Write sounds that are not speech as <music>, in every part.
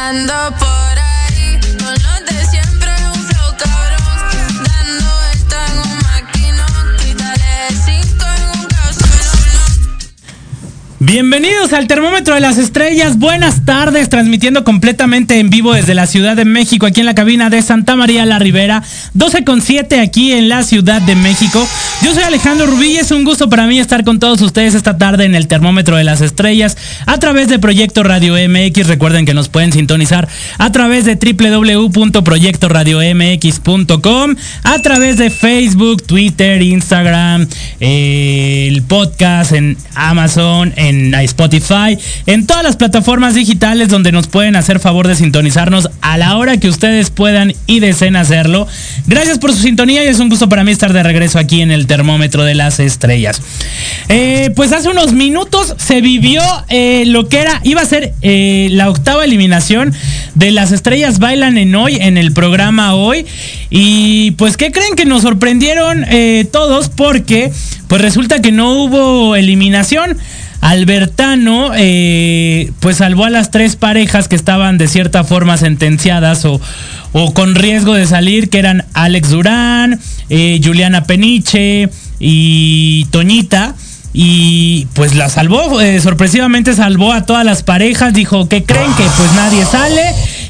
Ando por ahí con los de siempre, Bienvenidos al Termómetro de las Estrellas. Buenas tardes, transmitiendo completamente en vivo desde la Ciudad de México, aquí en la cabina de Santa María la Ribera, 12 con 7 aquí en la Ciudad de México. Yo soy Alejandro Rubí es un gusto para mí estar con todos ustedes esta tarde en el Termómetro de las Estrellas a través de Proyecto Radio MX. Recuerden que nos pueden sintonizar a través de www.proyectoradiomx.com, a través de Facebook, Twitter, Instagram, el podcast en Amazon, en Spotify, en todas las plataformas digitales donde nos pueden hacer favor de sintonizarnos a la hora que ustedes puedan y deseen hacerlo. Gracias por su sintonía y es un gusto para mí estar de regreso aquí en el termómetro de las estrellas. Eh, pues hace unos minutos se vivió eh, lo que era, iba a ser eh, la octava eliminación de las estrellas bailan en hoy, en el programa hoy. Y pues, ¿qué creen que nos sorprendieron todos? Porque pues resulta que no hubo eliminación. Albertano eh, pues salvó a las tres parejas que estaban de cierta forma sentenciadas o, con riesgo de salir, que eran Alex Durán, eh, Juliana Peniche y Toñita. Y pues la salvó, eh, sorpresivamente salvó a todas las parejas, dijo que creen que pues nadie sale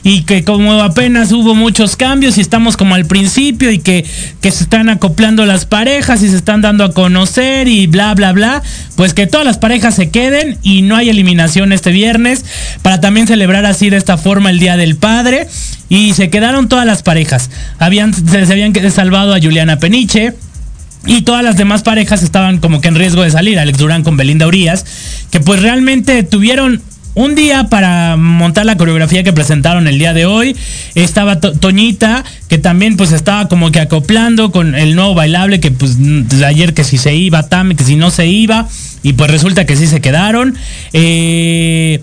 y que como apenas hubo muchos cambios y estamos como al principio y que, que se están acoplando las parejas y se están dando a conocer y bla bla bla, pues que todas las parejas se queden y no hay eliminación este viernes para también celebrar así de esta forma el Día del Padre y se quedaron todas las parejas. Habían, se, se habían salvado a Juliana Peniche, y todas las demás parejas estaban como que en riesgo de salir. Alex Durán con Belinda Urias, que pues realmente tuvieron un día para montar la coreografía que presentaron el día de hoy. Estaba To- Toñita, que también pues estaba como que acoplando con el nuevo bailable, que pues ayer que si se iba, Tam, que si no se iba. Y pues resulta que sí se quedaron. Eh,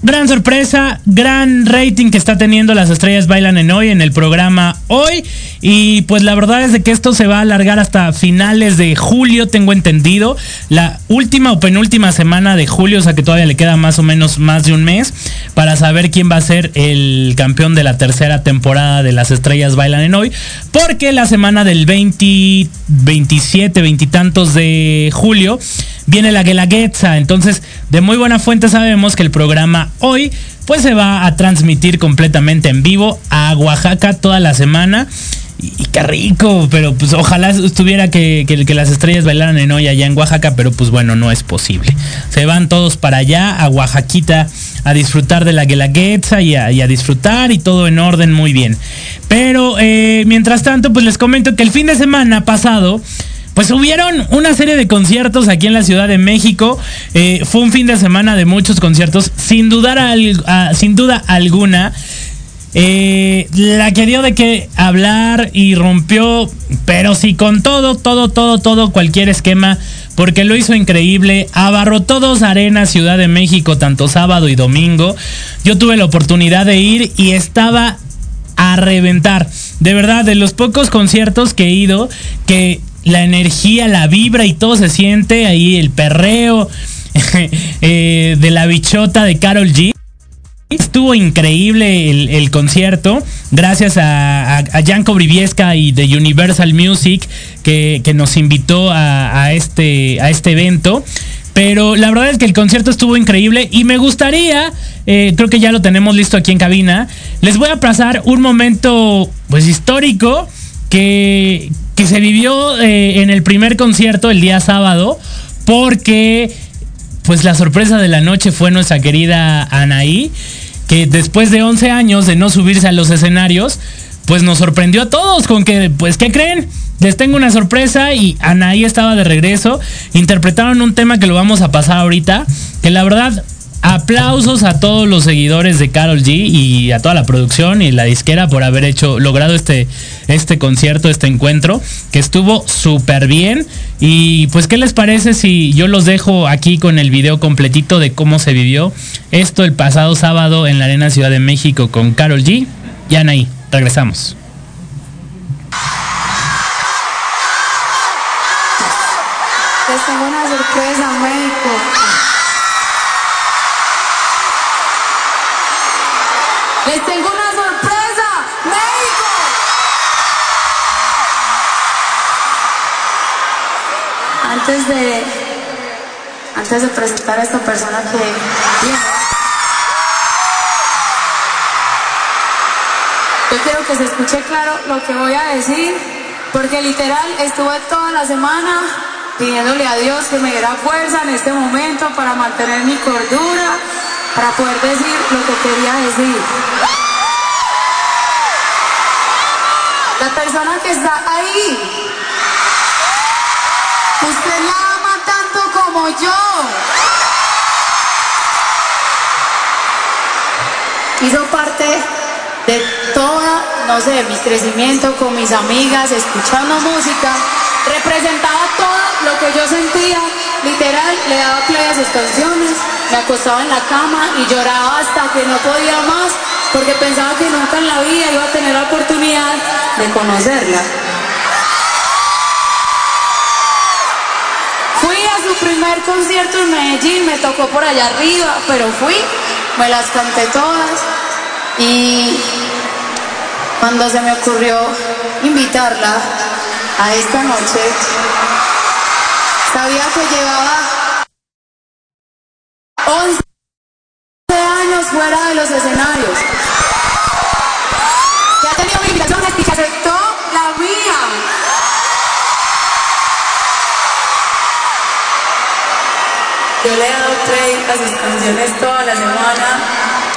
Gran sorpresa, gran rating que está teniendo las estrellas bailan en hoy en el programa hoy. Y pues la verdad es de que esto se va a alargar hasta finales de julio, tengo entendido, la última o penúltima semana de julio, o sea que todavía le queda más o menos más de un mes para saber quién va a ser el campeón de la tercera temporada de las estrellas bailan en hoy, porque la semana del 20, 27, veintitantos de julio viene la Guelaguetza. Entonces, de muy buena fuente sabemos que el programa hoy pues se va a transmitir completamente en vivo a Oaxaca toda la semana. Y, qué rico, pero pues ojalá estuviera que, que- que las estrellas bailaran en hoy allá en Oaxaca, pero pues bueno, no es posible. Se van todos para allá, a Oaxaquita, a disfrutar de la Guelaguetza y a, y a disfrutar y todo en orden, muy bien. Pero eh, mientras tanto, pues les comento que el fin de semana pasado, pues hubieron una serie de conciertos aquí en la Ciudad de México. Eh, fue un fin de semana de muchos conciertos, sin dudar al- a- sin duda alguna. Eh, la que dio de qué hablar y rompió, pero sí con todo, todo, todo, todo, cualquier esquema, porque lo hizo increíble. Abarrotó dos arenas Ciudad de México, tanto sábado y domingo. Yo tuve la oportunidad de ir y estaba a reventar. De verdad, de los pocos conciertos que he ido, que la energía, la vibra y todo se siente ahí, el perreo <laughs> eh, de la bichota de Carol G. Estuvo increíble el, el concierto, gracias a, a, Janko Briviesca y de Universal Music que, que nos invitó a, a este, a este evento. Pero la verdad es que el concierto estuvo increíble y me gustaría, eh, creo que ya lo tenemos listo aquí en cabina, les voy a pasar un momento pues histórico que, que se vivió eh, en el primer concierto el día sábado porque pues la sorpresa de la noche fue nuestra querida Anaí, que después de 11 años de no subirse a los escenarios, pues nos sorprendió a todos con que, pues, ¿qué creen? les tengo una sorpresa y Anaí estaba de regreso. Interpretaron un tema que lo vamos a pasar ahorita. Que la verdad, aplausos a todos los seguidores de Carol G y a toda la producción y la disquera por haber hecho, logrado este, este concierto, este encuentro, que estuvo súper bien. Y pues, ¿qué les parece si yo los dejo aquí con el video completito de cómo se vivió esto el pasado sábado en la Arena Ciudad de México con Carol G y Anaí? Regresamos. Antes de, antes de presentar a esta persona que viene, yo quiero que se escuche claro lo que voy a decir, porque literal estuve toda la semana pidiéndole a Dios que me diera fuerza en este momento para mantener mi cordura, para poder decir lo que quería decir. La persona que está ahí, usted la ama tanto como yo. Hizo parte de toda, no sé, mi crecimiento con mis amigas, escuchando música, representaba todo lo que yo sentía, literal, le daba play a sus canciones, me acostaba en la cama y lloraba hasta que no podía más, porque pensaba que nunca en la vida iba a tener la oportunidad de conocerla. Concierto en Medellín, me tocó por allá arriba, pero fui, me las canté todas y cuando se me ocurrió invitarla a esta noche, sabía que llevaba 11 años fuera de los escenarios. Play a sus canciones toda la semana,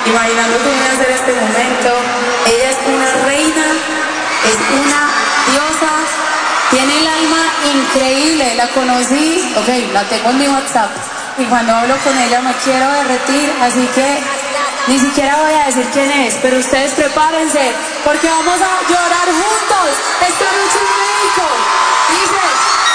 imaginando que iba a ser este momento. Ella es una reina, es una diosa, tiene el alma increíble. La conocí, ok, la tengo en mi WhatsApp. Y cuando hablo con ella me quiero derretir, así que ni siquiera voy a decir quién es, pero ustedes prepárense, porque vamos a llorar juntos esta noche en México. Dice.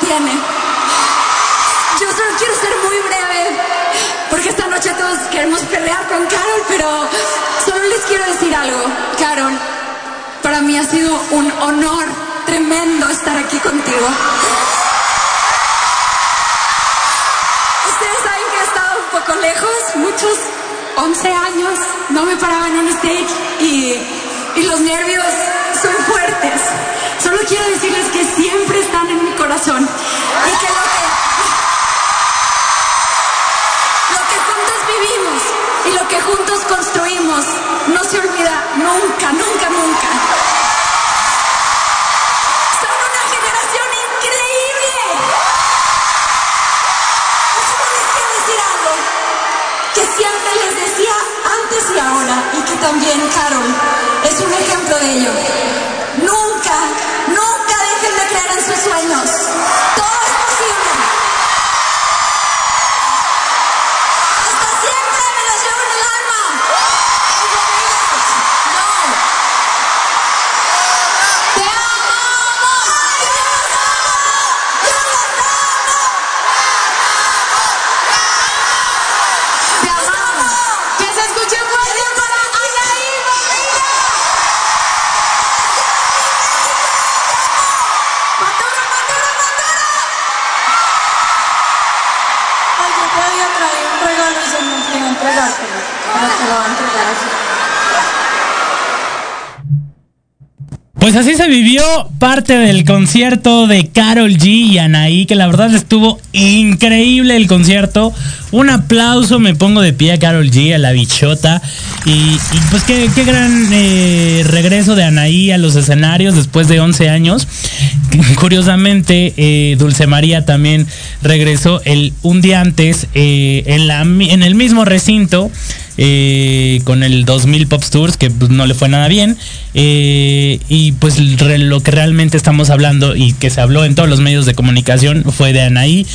Tiene. Yo solo quiero ser muy breve, porque esta noche todos queremos pelear con Carol, pero solo les quiero decir algo. Carol, para mí ha sido un honor tremendo estar aquí contigo. Ustedes saben que he estado un poco lejos, muchos 11 años, no me paraba en un stage y, y los nervios son fuertes. Solo quiero decirles que siempre están en corazón y que lo que, lo que juntos vivimos y lo que juntos construimos no se olvida nunca, nunca, nunca. Son una generación increíble. Decir algo que siempre les decía antes y ahora y que también Carol es un ejemplo de ello. Sueños. Todo Pues así se vivió parte del concierto de Carol G y Anaí, que la verdad estuvo increíble el concierto. Un aplauso, me pongo de pie a Carol G, a la bichota. Y, pues qué, qué gran eh, regreso de Anaí a los escenarios después de 11 años. <laughs> Curiosamente, eh, Dulce María también regresó el, un día antes eh, en, la, en el mismo recinto eh, con el 2000 Pops Tours, que pues, no le fue nada bien. eh, y pues lo que realmente estamos hablando y que se habló en todos los medios de comunicación fue de Anaí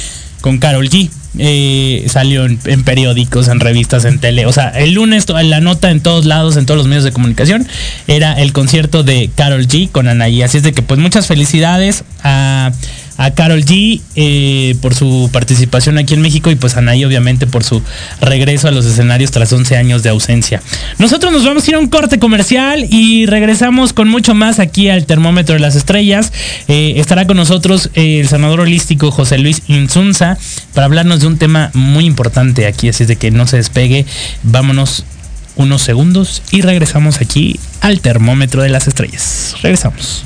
con Carol G. Eh, salió en, en periódicos, en revistas, en tele. O sea, el lunes la nota en todos lados, en todos los medios de comunicación, era el concierto de Carol G con Anaí. Así es de que pues muchas felicidades a, a Carol G eh, por su participación aquí en México y pues a Anaí obviamente por su regreso a los escenarios tras 11 años de ausencia. Nosotros nos vamos a ir a un corte comercial y regresamos con mucho más aquí al termómetro de las estrellas. Eh, estará con nosotros eh, el sanador holístico José Luis Insunza para hablarnos de un tema muy importante aquí, así de que no se despegue. Vámonos unos segundos y regresamos aquí al termómetro de las estrellas. Regresamos.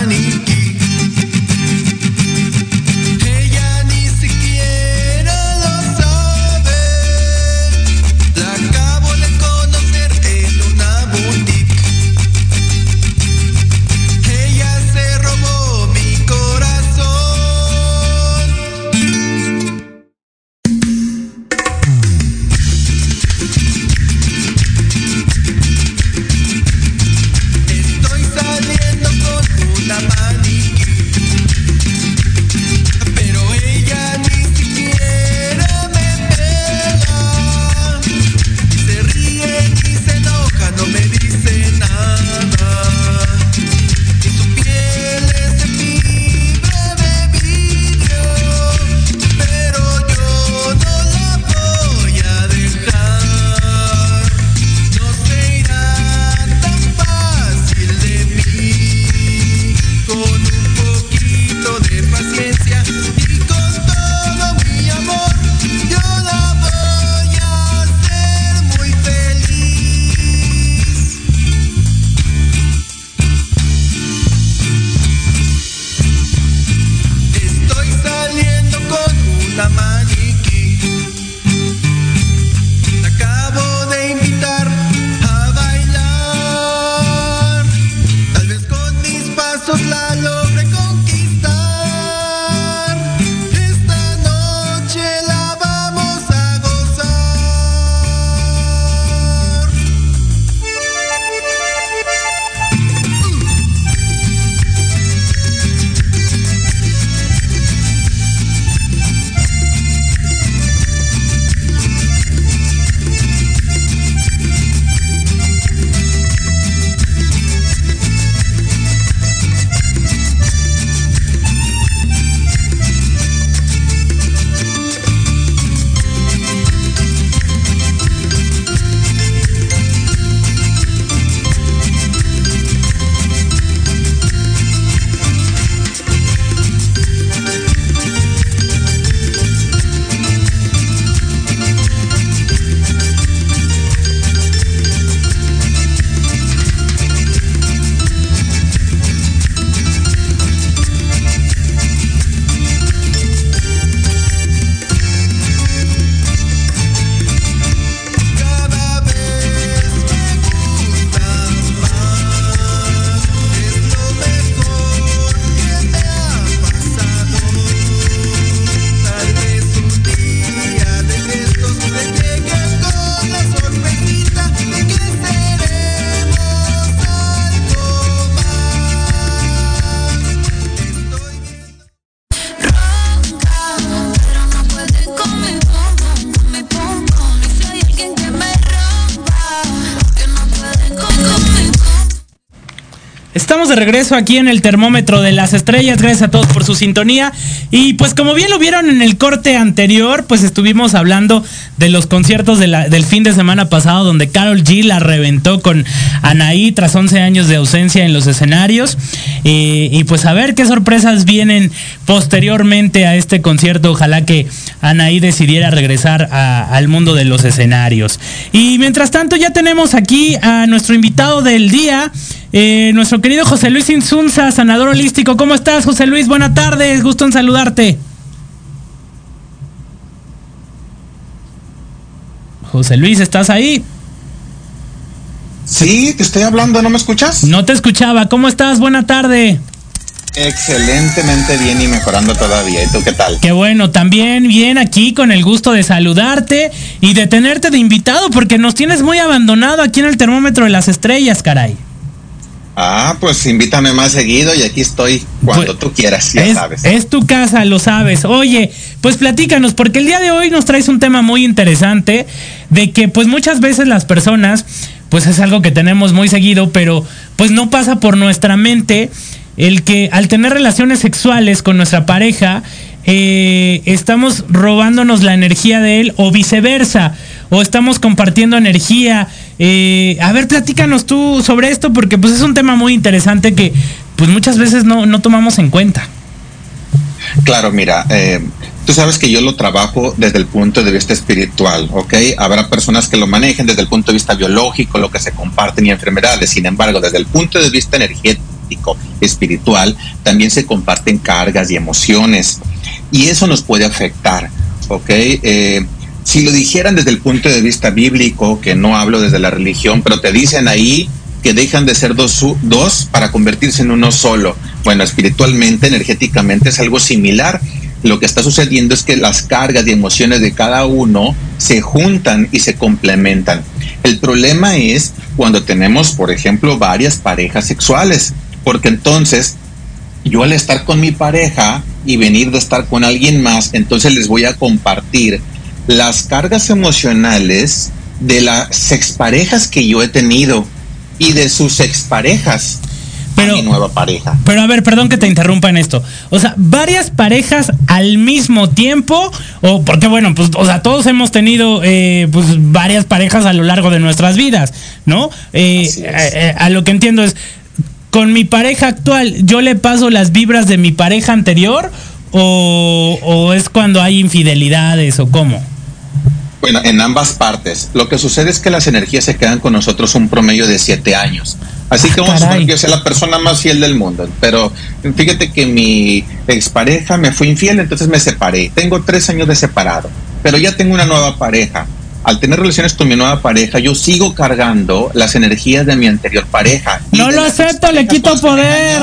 Regreso aquí en el termómetro de las estrellas. Gracias a todos por su sintonía. Y pues como bien lo vieron en el corte anterior, pues estuvimos hablando de los conciertos del fin de semana pasado donde Carol G la reventó con Anaí tras 11 años de ausencia en los escenarios. Y pues a ver qué sorpresas vienen posteriormente a este concierto. Ojalá que Anaí decidiera regresar al mundo de los escenarios. Y mientras tanto ya tenemos aquí a nuestro invitado del día. Eh, nuestro querido José Luis Insunza, sanador holístico. ¿Cómo estás, José Luis? Buenas tardes, gusto en saludarte. José Luis, ¿estás ahí? Sí, te estoy hablando, ¿no me escuchas? No te escuchaba. ¿Cómo estás? Buena tarde. Excelentemente bien y mejorando todavía. ¿Y tú qué tal? Qué bueno, también bien aquí con el gusto de saludarte y de tenerte de invitado porque nos tienes muy abandonado aquí en el termómetro de las estrellas, caray. Ah, pues invítame más seguido y aquí estoy cuando Pues, tú quieras, ya es, sabes. es tu casa, lo sabes. Oye, pues platícanos, porque el día de hoy nos traes un tema muy interesante de que pues muchas veces las personas, pues es algo que tenemos muy seguido, pero pues no pasa por nuestra mente el que al tener relaciones sexuales con nuestra pareja, eh, estamos robándonos la energía de él o viceversa, o estamos compartiendo energía. A ver, platícanos tú sobre esto porque pues es un tema muy interesante que pues muchas veces no, no tomamos en cuenta. Claro, mira, eh, tú sabes que yo lo trabajo desde el punto de vista espiritual, ¿ok? Habrá personas que lo manejen desde el punto de vista biológico, lo que se comparten y enfermedades. Sin embargo, desde el punto de vista energético, espiritual, también se comparten cargas y emociones. Y eso nos puede afectar, ¿ok? Eh, si lo dijeran desde el punto de vista bíblico, que no hablo desde la religión, pero te dicen ahí que dejan de ser dos, para convertirse en uno solo. Bueno, espiritualmente, energéticamente es algo similar. Lo que está sucediendo es que las cargas y emociones de cada uno se juntan y se complementan. El problema es cuando tenemos, por ejemplo, varias parejas sexuales, porque entonces yo al estar con mi pareja y venir de estar con alguien más, entonces les voy a compartir las cargas emocionales de las exparejas que yo he tenido y de sus exparejas Pero- a mi nueva pareja. Pero a ver, perdón que te interrumpa en esto. O sea, varias parejas al mismo tiempo, o porque bueno, pues, o sea, todos hemos tenido eh, pues varias parejas a lo largo de nuestras vidas, ¿no? Eh, es. eh, eh, a lo que entiendo es, con mi pareja actual, ¿yo le paso las vibras de mi pareja anterior? ¿O, o es cuando hay infidelidades o cómo? Bueno, en ambas partes. Lo que sucede es que las energías se quedan con nosotros un promedio de siete años. Así que vamos a caray. yo sea la persona más fiel del mundo. Pero fíjate que mi expareja me fue infiel, entonces me separé. Tengo tres años de separado, pero ya tengo una nueva pareja. Al tener relaciones con mi nueva pareja, yo sigo cargando las energías de mi anterior pareja. No lo acepto, le quito poder.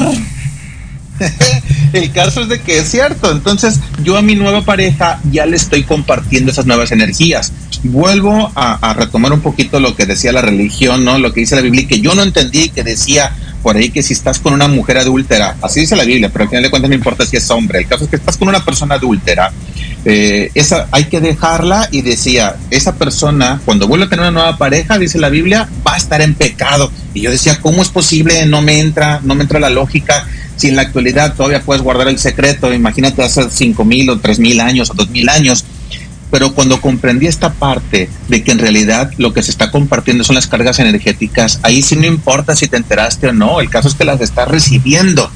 <laughs> el caso es de que es cierto. Entonces, yo a mi nueva pareja ya le estoy compartiendo esas nuevas energías. Vuelvo a, a retomar un poquito lo que decía la religión, ¿no? Lo que dice la Biblia, que yo no entendí que decía por ahí que si estás con una mujer adúltera, así dice la Biblia, pero al final de cuentas no importa si es hombre, el caso es que estás con una persona adúltera, eh, esa hay que dejarla y decía, esa persona cuando vuelve a tener una nueva pareja, dice la Biblia, va a estar en pecado. Y yo decía, ¿cómo es posible? No me entra, no me entra la lógica. Si en la actualidad todavía puedes guardar el secreto, imagínate hace cinco mil o tres mil años o dos mil años, pero cuando comprendí esta parte de que en realidad lo que se está compartiendo son las cargas energéticas, ahí sí no importa si te enteraste o no, el caso es que las estás recibiendo.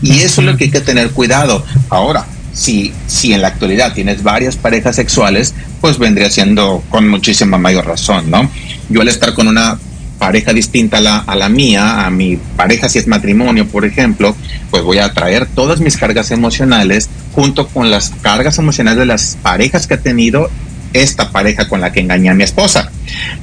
Y eso es lo que hay que tener cuidado. Ahora, si, si en la actualidad tienes varias parejas sexuales, pues vendría siendo con muchísima mayor razón, ¿no? Yo al estar con una pareja distinta a la, a la mía, a mi pareja si es matrimonio, por ejemplo, pues voy a traer todas mis cargas emocionales junto con las cargas emocionales de las parejas que ha tenido esta pareja con la que engañé a mi esposa.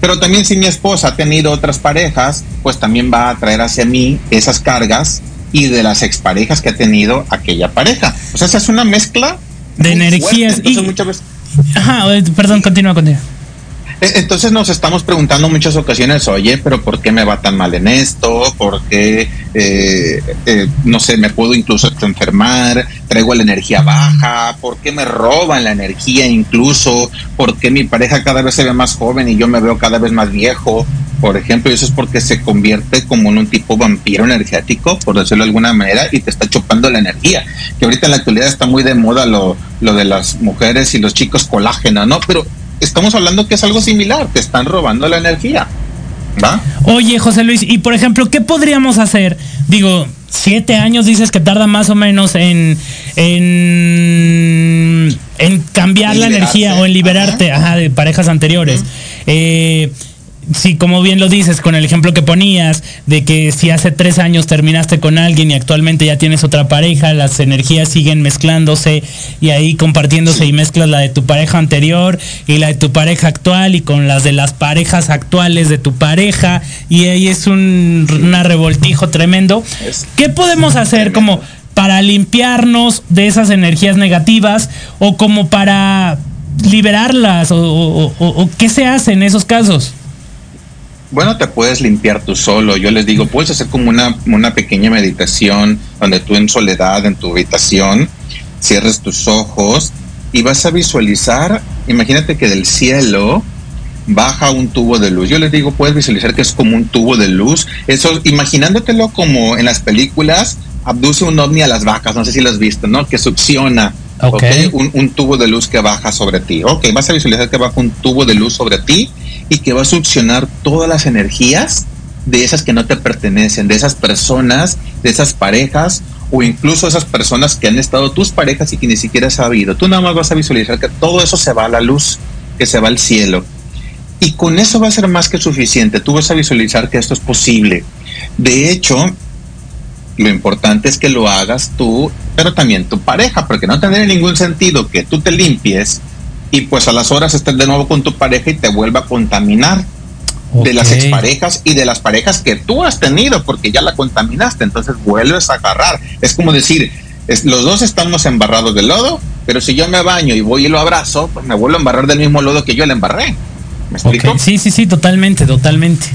Pero también si mi esposa ha tenido otras parejas, pues también va a traer hacia mí esas cargas y de las exparejas que ha tenido aquella pareja. O sea, esa es una mezcla de energías. fuerte. Entonces, y- muchas veces Ajá, perdón, continúa, continúa. E- Entonces nos estamos preguntando muchas ocasiones, oye, pero ¿por qué me va tan mal en esto? ¿Por qué, eh, eh, no sé, me puedo incluso enfermar? ¿Traigo la energía baja? ¿Por qué me roban la energía incluso? ¿Por qué mi pareja cada vez se ve más joven y yo me veo cada vez más viejo? Por ejemplo, eso es porque se convierte como en un tipo vampiro energético, por decirlo de alguna manera, y te está chupando la energía. Que ahorita en la actualidad está muy de moda lo, lo de las mujeres y los chicos colágeno, ¿no? Pero estamos hablando que es algo similar, te están robando la energía. ¿Va? Oye, José Luis, y por ejemplo, ¿qué podríamos hacer? Digo, siete años dices que tarda más o menos en, en, en cambiar la energía o en liberarte ajá, de parejas anteriores. Eh, sí, como bien lo dices, con el ejemplo que ponías, de que si hace tres años terminaste con alguien y actualmente ya tienes otra pareja, las energías siguen mezclándose y ahí compartiéndose y mezclas la de tu pareja anterior y la de tu pareja actual y con las de las parejas actuales de tu pareja y ahí es un una revoltijo tremendo. ¿Qué podemos hacer como para limpiarnos de esas energías negativas o como para liberarlas o, o- o- o qué se hace en esos casos? Bueno, te puedes limpiar tú solo. Yo les digo, puedes hacer como una, una pequeña meditación donde tú en soledad, en tu habitación, cierres tus ojos y vas a visualizar, imagínate que del cielo baja un tubo de luz. Yo les digo, puedes visualizar que es como un tubo de luz. Eso, imaginándotelo como en las películas, abduce un ovni a las vacas, no sé si lo has visto, ¿no? Que succiona. Ok. ¿ok? Un, un tubo de luz que baja sobre ti. Ok, vas a visualizar que baja un tubo de luz sobre ti y que va a succionar todas las energías de esas que no te pertenecen, de esas personas, de esas parejas o incluso esas personas que han estado tus parejas y que ni siquiera has sabido. Tú nada más vas a visualizar que todo eso se va a la luz, que se va al cielo. Y con eso va a ser más que suficiente. Tú vas a visualizar que esto es posible. De hecho, lo importante es que lo hagas tú, pero también tu pareja, porque no tendría ningún sentido que tú te limpies y pues a las horas estés de nuevo con tu pareja y te vuelva a contaminar de las exparejas y de las parejas que tú has tenido, porque ya la contaminaste, entonces vuelves a agarrar. Es como decir, es- los dos estamos embarrados de lodo, pero si yo me baño y voy y lo abrazo, pues me vuelvo a embarrar del mismo lodo que yo le embarré. ¿Me explico? Sí, sí, sí, totalmente, totalmente.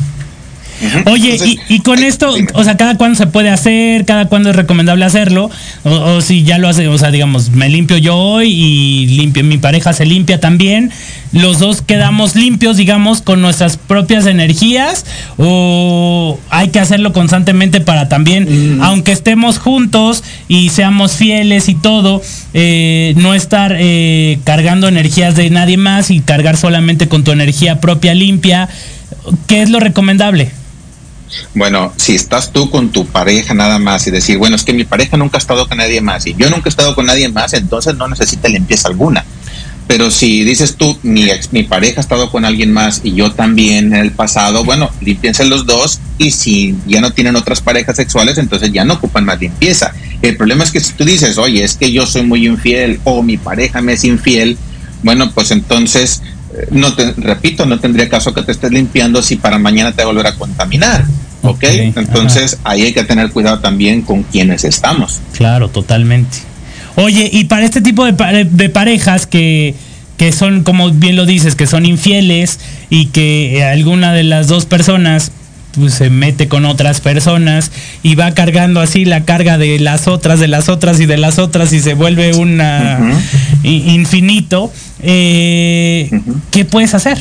Oye, Entonces, y, y con ay, esto, dime. o sea, cada cuándo se puede hacer, cada cuándo es recomendable hacerlo, o, o si ya lo hace, o sea, digamos, me limpio yo hoy y limpio, mi pareja se limpia también, los dos quedamos limpios, digamos, con nuestras propias energías, o hay que hacerlo constantemente para también, Mm. aunque estemos juntos y seamos fieles y todo, eh, no estar eh, cargando energías de nadie más y cargar solamente con tu energía propia limpia, ¿qué es lo recomendable? Bueno, si estás tú con tu pareja nada más y decir, bueno, es que mi pareja nunca ha estado con nadie más y yo nunca he estado con nadie más, entonces no necesita limpieza alguna. Pero si dices tú, mi, ex, mi pareja ha estado con alguien más y yo también en el pasado, bueno, limpiense los dos y si ya no tienen otras parejas sexuales, entonces ya no ocupan más limpieza. El problema es que si tú dices, oye, es que yo soy muy infiel o mi pareja me es infiel, bueno, pues entonces, no te, repito, no tendría caso que te estés limpiando si para mañana te va a volver a contaminar. ¿ok? Ok, Entonces ahí hay que tener cuidado también con quienes estamos. Claro, totalmente. Oye, y para este tipo de, pare- de parejas que, que son, como bien lo dices, que son infieles y que eh, alguna de las dos personas pues, se mete con otras personas y va cargando así la carga de las otras, de las otras y de las otras y se vuelve una infinito, eh. ¿qué puedes hacer?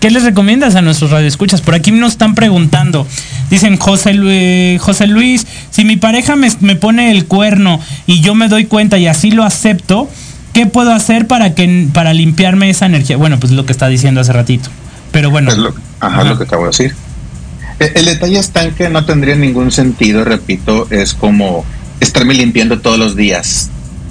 ¿Qué les recomiendas a nuestros radioescuchas? Por aquí nos están preguntando. Dicen José, Lu- eh, José Luis, si mi pareja me, me pone el cuerno y yo me doy cuenta y así lo acepto, ¿qué puedo hacer para que para limpiarme esa energía? Bueno, pues lo que está diciendo hace ratito. Pero bueno. Es lo, ajá, Ajá. lo que acabo de decir. E- El detalle está en que no tendría ningún sentido, repito, es como estarme limpiando todos los días,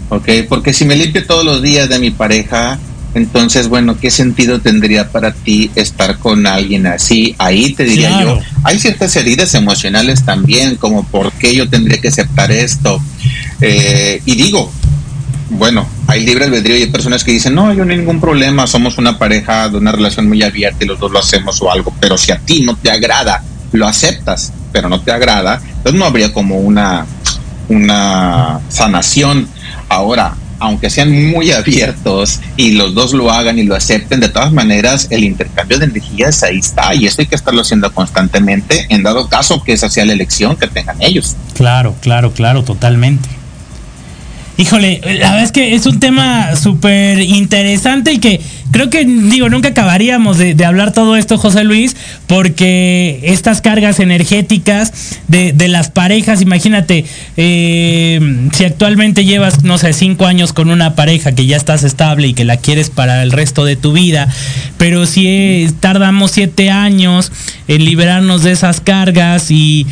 ¿ok? Porque si me limpio todos los días de mi pareja, entonces, bueno, ¿qué sentido tendría para ti estar con alguien así? Ahí te diría Claro. yo, hay ciertas heridas emocionales también, como por qué yo tendría que aceptar esto. Eh, y digo, bueno, hay libre albedrío y hay personas que dicen, no, yo no hay ningún problema, somos una pareja de una relación muy abierta y los dos lo hacemos o algo, pero si a ti no te agrada, lo aceptas, pero no te agrada, entonces no habría como una, una sanación. Ahora, aunque sean muy abiertos y los dos lo hagan y lo acepten, de todas maneras el intercambio de energías ahí está y esto hay que estarlo haciendo constantemente en dado caso que esa sea la elección que tengan ellos. Claro, claro, claro, totalmente. Híjole, la verdad es que es un tema súper interesante y que creo que, digo, nunca acabaríamos de, hablar todo esto, José Luis, porque estas cargas energéticas de, las parejas, imagínate, eh, si actualmente llevas, no sé, cinco años con una pareja que ya estás estable y que la quieres para el resto de tu vida, pero si eh, tardamos siete años en liberarnos de esas cargas y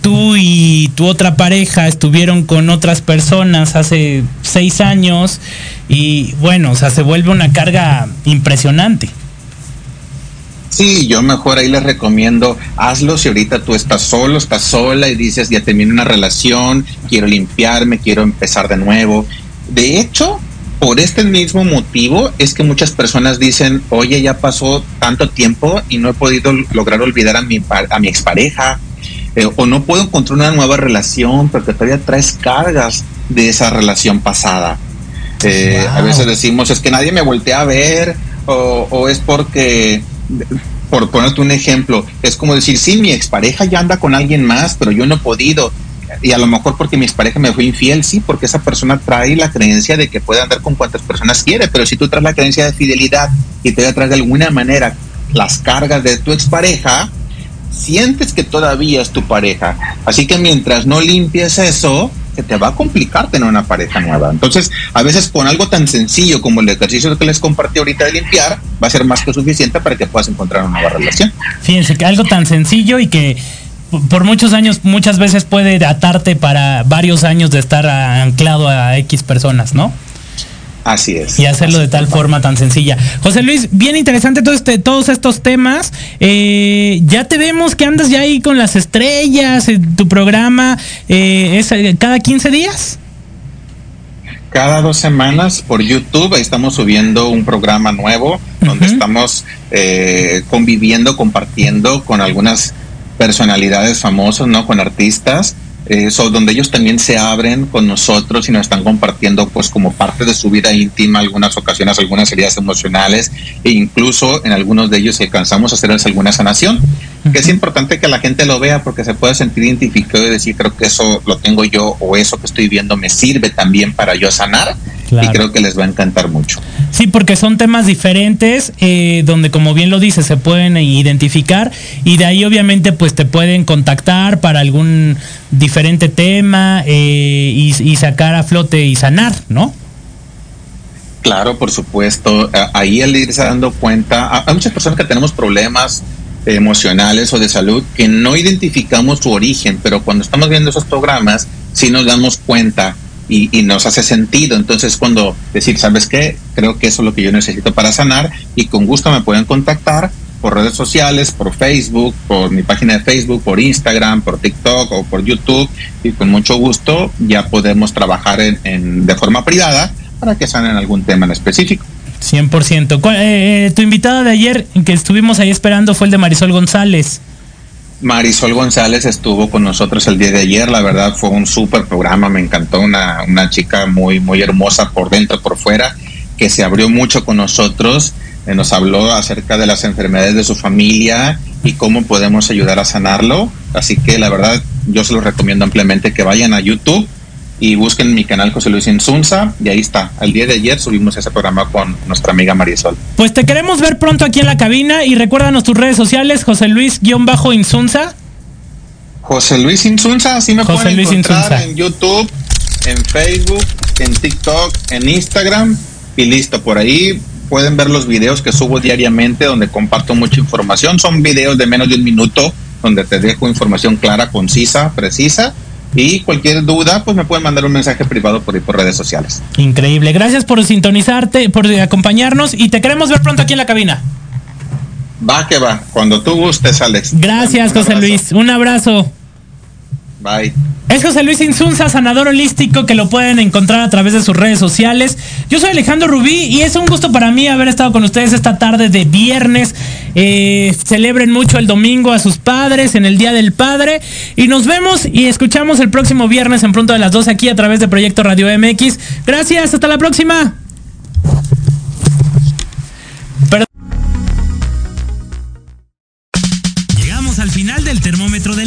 tú y tu otra pareja estuvieron con otras personas hace seis años y bueno, o sea, se vuelve una carga impresionante. Sí, yo mejor ahí les recomiendo, hazlo si ahorita tú estás solo, estás sola y dices, ya terminé una relación, quiero limpiarme, quiero empezar de nuevo. De hecho, por este mismo motivo es que muchas personas dicen, oye, ya pasó tanto tiempo y no he podido lograr olvidar a mi, a mi expareja, eh, o no puedo encontrar una nueva relación porque todavía traes cargas de esa relación pasada. Eh, A veces decimos, es que nadie me voltea a ver, o, o es porque, por ponerte un ejemplo, es como decir, sí, mi expareja ya anda con alguien más, pero yo no he podido. Y a lo mejor porque mi expareja me fue infiel, sí, porque esa persona trae la creencia de que puede andar con cuantas personas quiere, pero si tú traes la creencia de fidelidad y te traes de alguna manera las cargas de tu expareja, sientes que todavía es tu pareja. Así que mientras no limpies eso, se te va a complicar tener una pareja nueva. Entonces, a veces con algo tan sencillo como el ejercicio que les compartí ahorita de limpiar, va a ser más que suficiente para que puedas encontrar una nueva relación. Fíjense que algo tan sencillo y que por muchos años, muchas veces puede atarte para varios años de estar anclado a X personas, ¿no? Así es. y hacerlo de tal forma tan sencilla. José Luis, bien interesante todo este, todos estos temas. Eh, ya te vemos que andas ya ahí con las estrellas, en tu programa eh, es eh, cada 15 días. Cada dos semanas por YouTube ahí estamos subiendo un programa nuevo donde estamos eh, conviviendo, compartiendo con algunas personalidades famosas, ¿no? Con artistas, eh, so- donde ellos también se abren con nosotros y nos están compartiendo pues como parte de su vida íntima, algunas ocasiones, algunas heridas emocionales e incluso en algunos de ellos alcanzamos a hacerles alguna sanación, que es importante que la gente lo vea porque se puede sentir identificado y decir creo que eso lo tengo yo o eso que estoy viendo me sirve también para yo sanar Claro. y creo que les va a encantar mucho. Sí, porque son temas diferentes, eh, donde como bien lo dice, se pueden identificar y de ahí obviamente pues te pueden contactar para algún diferente tema eh, y, y sacar a flote y sanar, ¿no? Claro, por supuesto. Ahí el irse dando cuenta, hay muchas personas que tenemos problemas emocionales o de salud que no identificamos su origen, pero cuando estamos viendo esos programas sí nos damos cuenta y, y nos hace sentido. Entonces cuando decir, ¿sabes qué? Creo que eso es lo que yo necesito para sanar y con gusto me pueden contactar por redes sociales, por Facebook, por mi página de Facebook, por Instagram, por TikTok o por YouTube y con mucho gusto ya podemos trabajar en, de forma privada para que sanen algún tema en específico. 100%. ¿Cuál- eh, eh, tu invitada de ayer, que estuvimos ahí esperando, fue el de Marisol González. Marisol González estuvo con nosotros el día de ayer, la verdad fue un súper programa, me encantó, una, una chica muy, muy hermosa por dentro, por fuera, que se abrió mucho con nosotros, eh, nos habló acerca de las enfermedades de su familia y cómo podemos ayudar a sanarlo, así que la verdad yo se los recomiendo ampliamente que vayan a YouTube y busquen mi canal José Luis Insunza y ahí está. El día de ayer subimos ese programa con nuestra amiga Marisol. Pues te queremos ver pronto aquí en la cabina y recuérdanos tus redes sociales, José Luis-Insunza. José Luis Insunza, así me José pueden Luis encontrar Insunza. en YouTube, en Facebook, en TikTok, en Instagram y listo. Por ahí pueden ver los videos que subo diariamente donde comparto mucha información. Son videos de menos de un minuto donde te dejo información clara, concisa, precisa. Y cualquier duda, pues me pueden mandar un mensaje privado por por redes sociales. Increíble. Gracias por sintonizarte, por acompañarnos y te queremos ver pronto aquí en la cabina. Va que va, cuando tú gustes, Alex. Gracias, José. Luis. Un abrazo. Bye. Es José Luis Insunza, sanador holístico, que lo pueden encontrar a través de sus redes sociales. Yo soy Alejandro Rubí y es un gusto para mí haber estado con ustedes esta tarde de viernes. Eh, celebren mucho el domingo a sus padres en el Día del Padre. Y nos vemos y escuchamos el próximo viernes en pronto de las 12 aquí a través de Proyecto Radio MX. Gracias, hasta la próxima.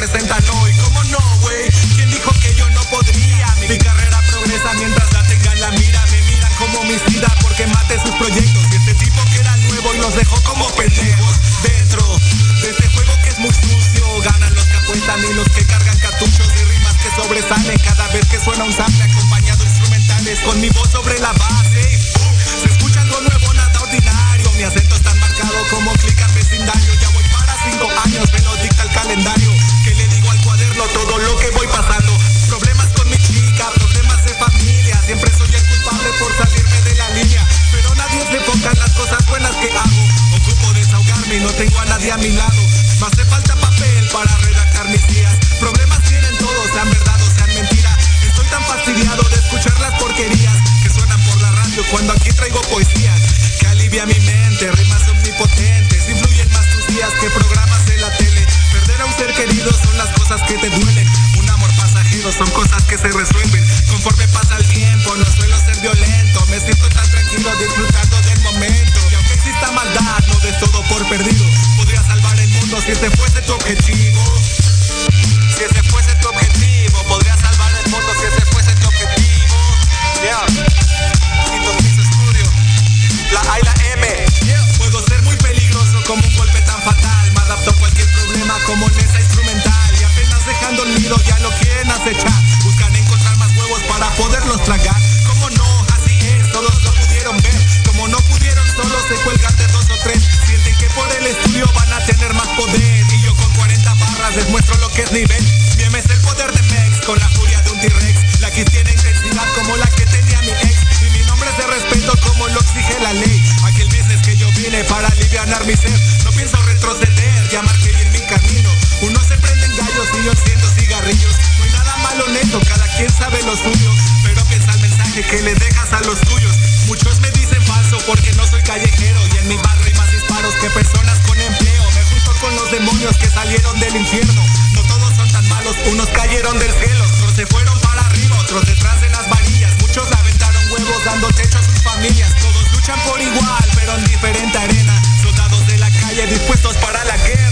Presentan hoy. ¿Cómo no, güey? ¿Quién dijo que yo no podría? Mi carrera progresa mientras la tenga en la mira. Me miran como homicida porque maté sus proyectos. Y este tipo que era nuevo y los dejó como pendejos. Dentro de este juego que es muy sucio. Ganan los que apuestan y los que cargan cartuchos de rimas que sobresalen cada vez que suena un sample acompañado de instrumentales con mi voz sobre la base. Y ¡pum! Se escucha algo nuevo, nada ordinario. Mi acento es tan marcado como clic en vecindario. Ya voy para cinco años, me lo dicta el calendario. Que le digo al cuaderno todo lo que voy pasando. Problemas con mi chica, problemas de familia. Siempre soy el culpable por salirme de la línea. Pero nadie se enfoca en las cosas buenas que hago. Ocupo desahogarme y no tengo a nadie a mi lado. Me hace falta papel para redactar mis días. Problemas tienen todos, sean verdad o sean mentira. Estoy tan fastidiado de escuchar las porquerías que suenan por la radio cuando aquí traigo poesía. Que alivia mi mente, se resuelven. Conforme pasa el tiempo, no suelo ser violento. Me siento tan tranquilo disfrutando del momento. Y aunque exista maldad, no des todo por perdido. Podría salvar el mundo si ese fuese tu objetivo. Porque no soy callejero. Y en mi barrio hay más disparos que personas con empleo. Me junto con los demonios que salieron del infierno. No todos son tan malos, unos cayeron del cielo. Otros se fueron para arriba, otros detrás de las varillas. Muchos aventaron huevos dando techo a sus familias. Todos luchan por igual, pero en diferente arena. Soldados de la calle dispuestos para la guerra.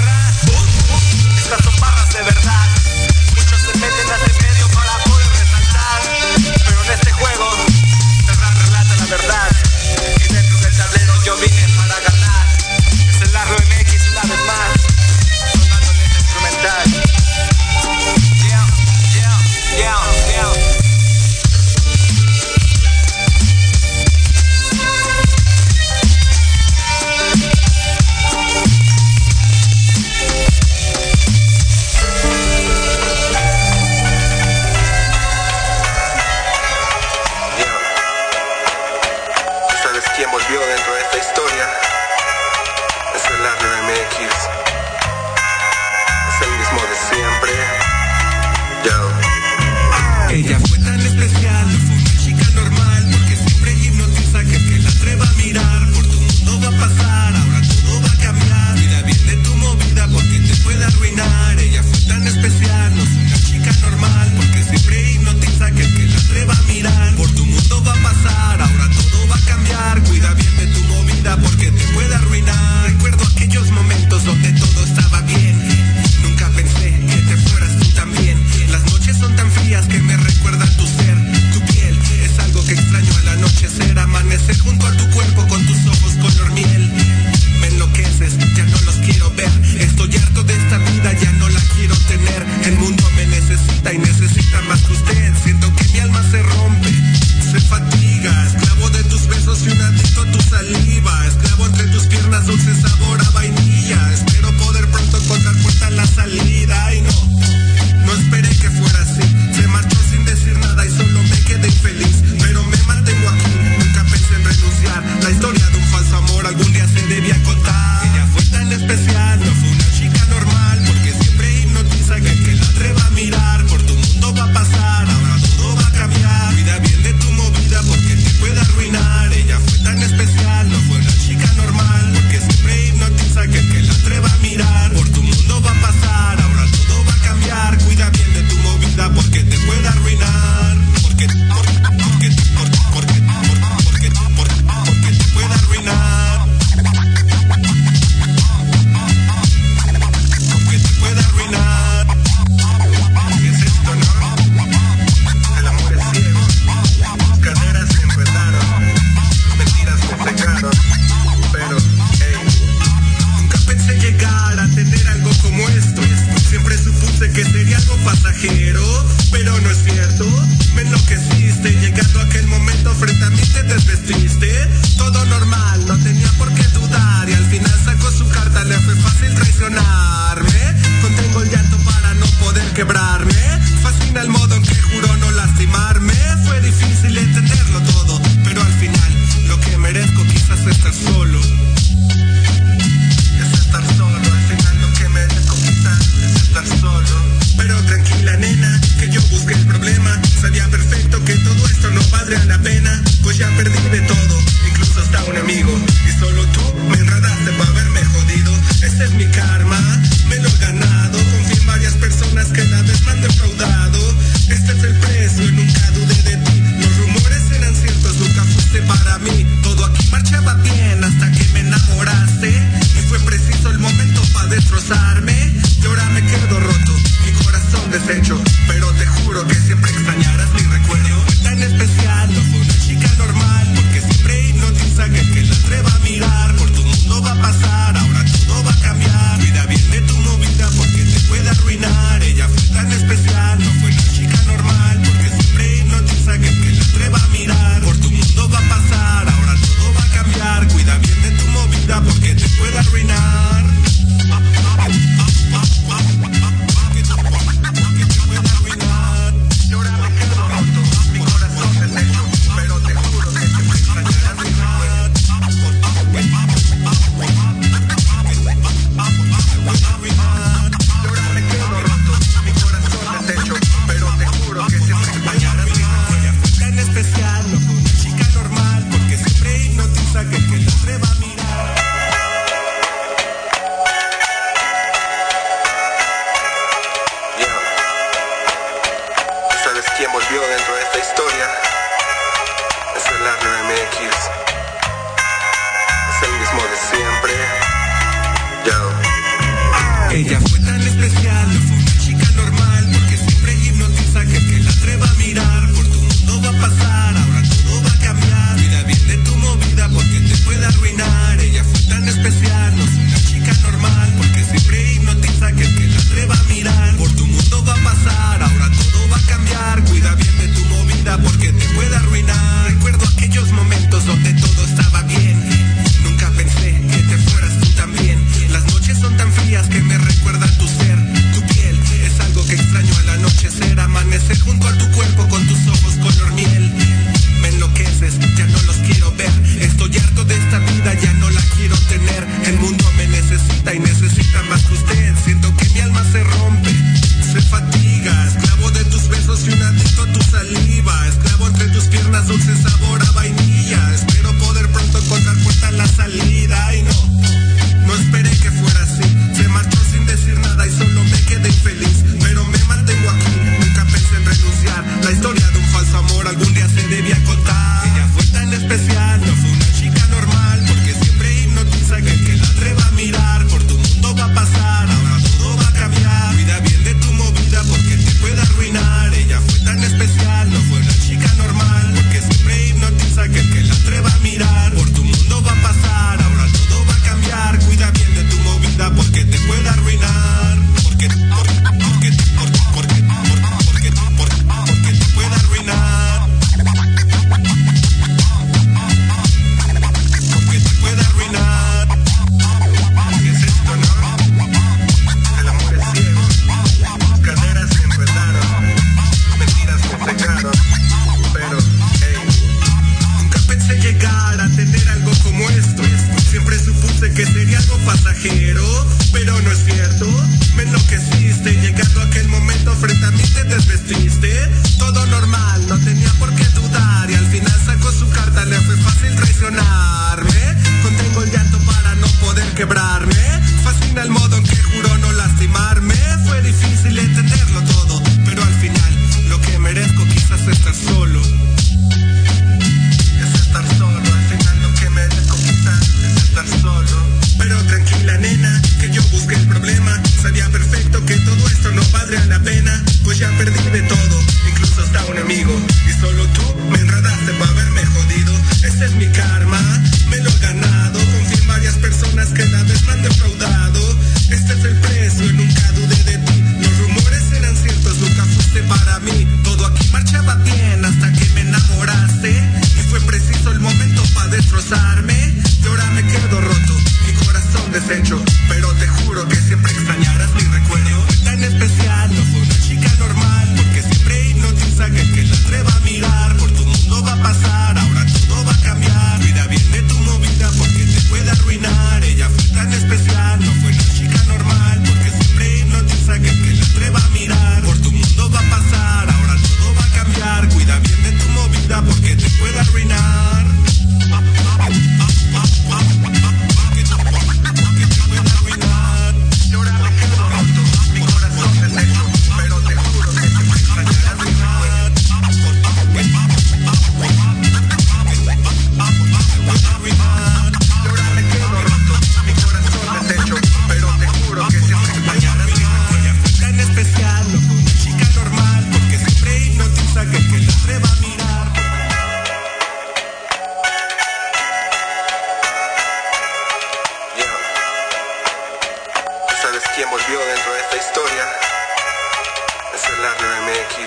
MX.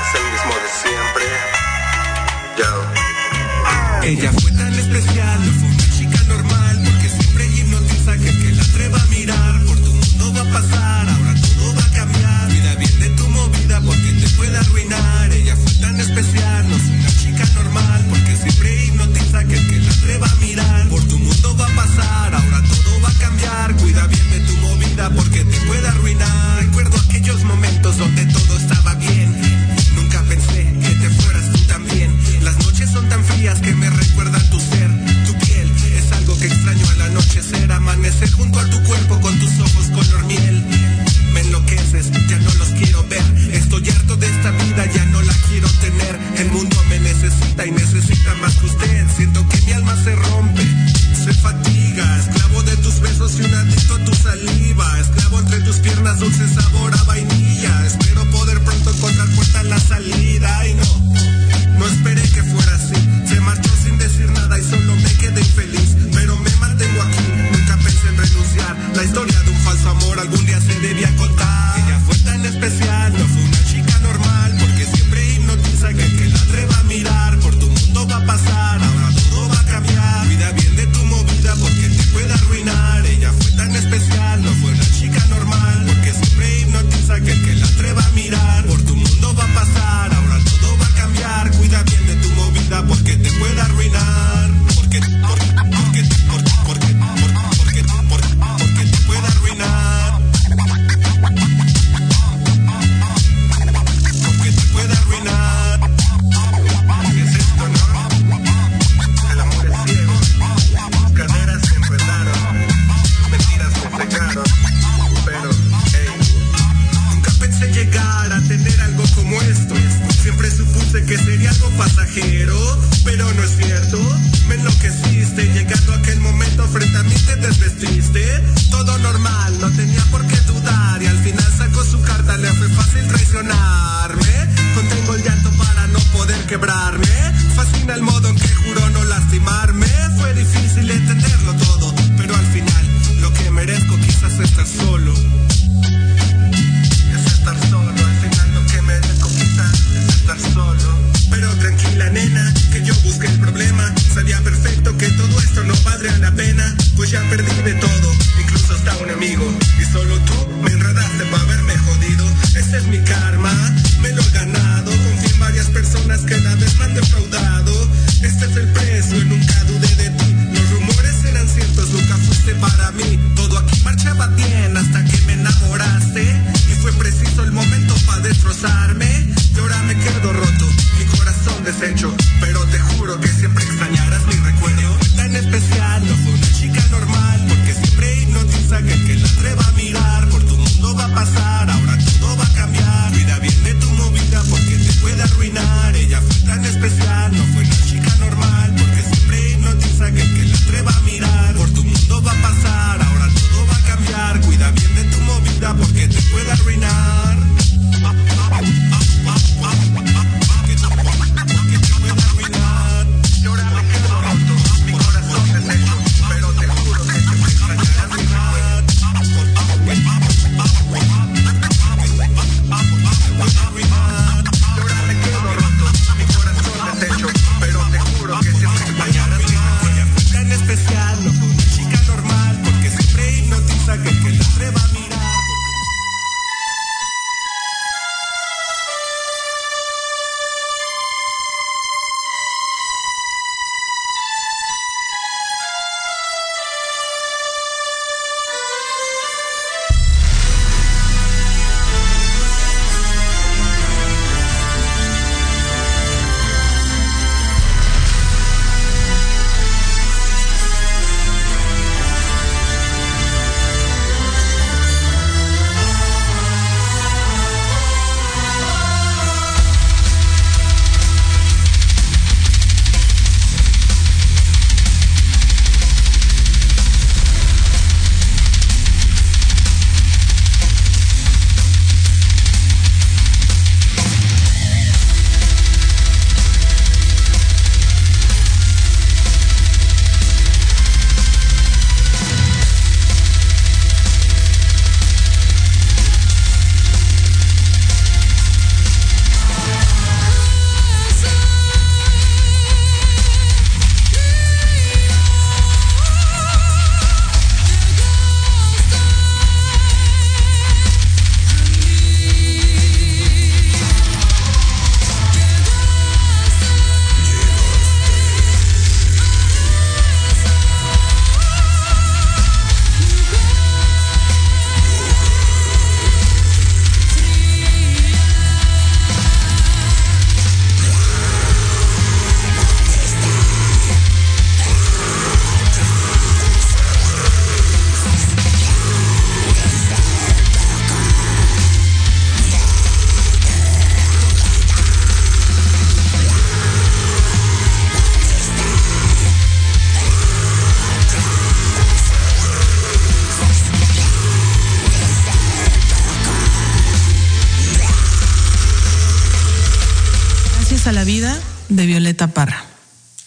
Es el mismo de siempre. Yo. Ella fue tan especial, no fue una chica normal, porque siempre hipnotiza que el que la atreva a mirar. Por tu mundo va a pasar, ahora todo va a cambiar. Cuida bien de tu movida porque te puede arruinar. Ella fue tan especial, no fue una chica normal, porque siempre hipnotiza que el que la atreva a mirar. Por tu mundo va a pasar, ahora todo va a cambiar. Cuida bien de tu movida porque te puede arruinar. Recuerdo aquellos momentos donde todo estaba bien. Nunca pensé que te fueras tú también. Las noches son tan frías que me recuerdan tu ser, que extraño al anochecer, amanecer junto a tu cuerpo con tus ojos color miel. Me enloqueces, ya no los quiero ver. Estoy harto de esta vida, ya no la quiero tener. El mundo me necesita y necesita más que usted. Siento que mi alma se rompe, se fatiga. Esclavo de tus besos y un adicto a tu saliva. Esclavo entre tus piernas, dulce sabor a vainilla. Espero poder pronto encontrar puerta a la salida. Y no, no esperé que fuera decir nada y solo me quedé infeliz. Pero me mantengo aquí, nunca pensé en renunciar. La historia de un falso amor algún día se debía contar. Ella fue tan especial, no fue una chica normal. Porque siempre hipnotiza que el que la atreva a mirar. Por tu mundo va a pasar, ahora todo va a cambiar. Cuida bien de tu movida porque te puede arruinar. Ella fue tan especial, no fue una chica normal. Porque siempre hipnotiza que el que la atreva a mirar.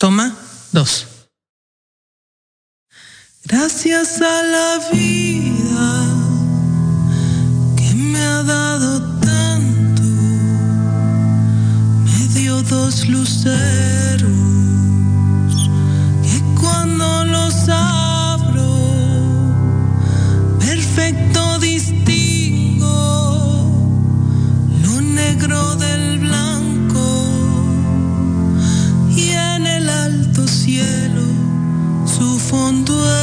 Toma dos. Gracias a la vida que me ha dado tanto, me dio dos luceros que cuando los su